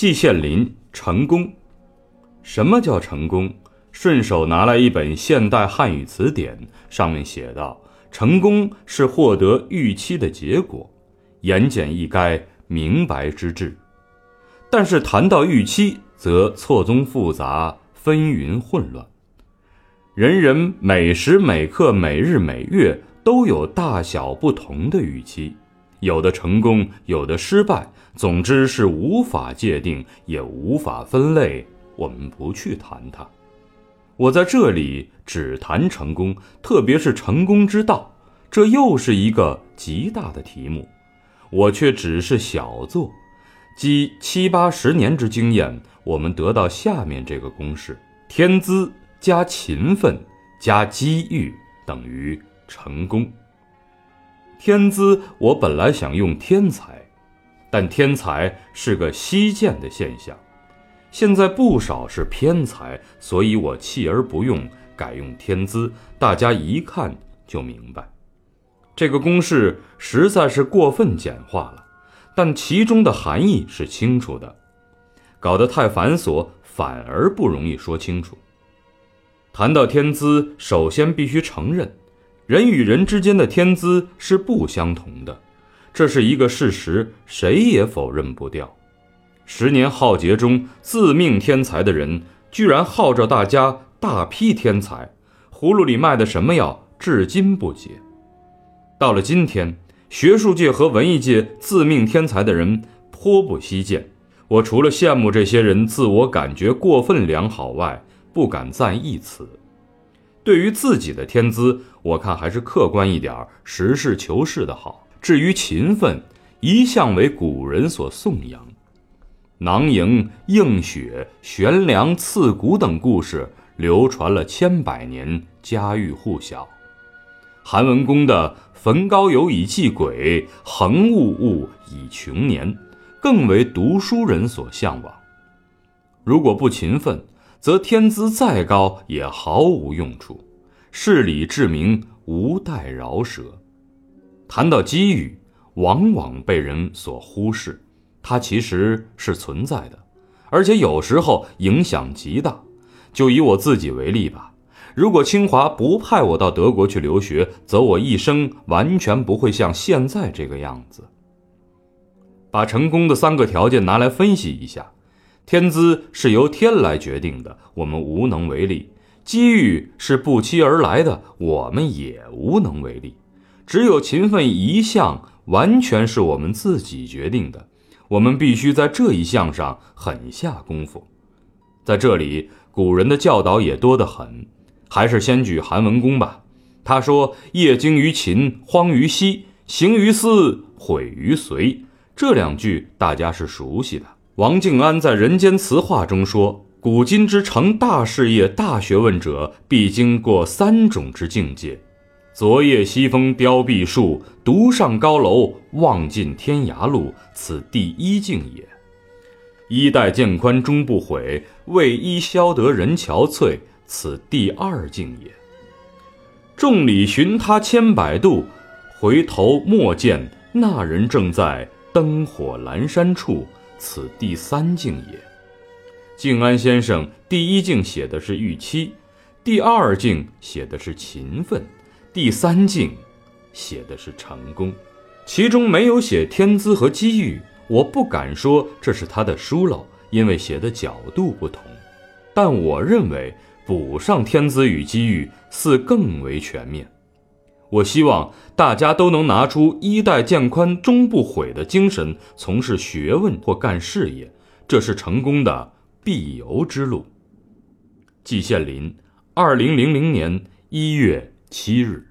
季羡林成功。什么叫成功？顺手拿来一本现代汉语词典，上面写道：“成功是获得预期的结果。”言简意赅，明白之至。但是谈到预期，则错综复杂，纷纭混乱。人人每时每刻、每日每月都有大小不同的预期，有的成功，有的失败。总之是无法界定，也无法分类。我们不去谈它。我在这里只谈成功，特别是成功之道，这又是一个极大的题目。我却只是小做，积七八十年之经验，我们得到下面这个公式：天资加勤奋加机遇等于成功。天资，我本来想用天才。但天才是个稀见的现象，现在不少是偏才，所以我弃而不用，改用天资。大家一看就明白，这个公式实在是过分简化了，但其中的含义是清楚的。搞得太繁琐，反而不容易说清楚。谈到天资，首先必须承认，人与人之间的天资是不相同的。这是一个事实，谁也否认不掉。十年浩劫中，自命天才的人居然号召大家大批天才，葫芦里卖的什么药，至今不解。到了今天，学术界和文艺界自命天才的人颇不稀见。我除了羡慕这些人自我感觉过分良好外，不敢赞一词。对于自己的天资，我看还是客观一点，实事求是的好。至于勤奋，一向为古人所颂扬。囊萤、映雪、悬梁刺股等故事流传了千百年，家喻户晓。韩文公的“焚高邮以祭鬼，恒物物以穷年”，更为读书人所向往。如果不勤奋，则天资再高也毫无用处，事理至明，无待饶舌。谈到机遇，往往被人所忽视，它其实是存在的，而且有时候影响极大。就以我自己为例吧，如果清华不派我到德国去留学，则我一生完全不会像现在这个样子。把成功的三个条件拿来分析一下：天资是由天来决定的，我们无能为力；机遇是不期而来的，我们也无能为力。只有勤奋一项，完全是我们自己决定的。我们必须在这一项上狠下功夫。在这里，古人的教导也多得很。还是先举韩文公吧。他说：“业精于勤，荒于嬉，行于思，毁于随。”这两句大家是熟悉的。王敬安在《人间词话》中说：“古今之成大事业、大学问者，必经过三种之境界。”昨夜西风凋碧树，独上高楼，望尽天涯路。此第一境也。衣带渐宽终不悔，为伊消得人憔悴。此第二境也。众里寻他千百度，回头莫见那人正在灯火阑珊处。此第三境也。静安先生第一境写的是预期，第二境写的是勤奋。第三境，写的是成功，其中没有写天资和机遇。我不敢说这是他的疏漏，因为写的角度不同。但我认为补上天资与机遇，似更为全面。我希望大家都能拿出衣带渐宽终不悔的精神，从事学问或干事业，这是成功的必由之路。季羡林，二零零零年一月。七日。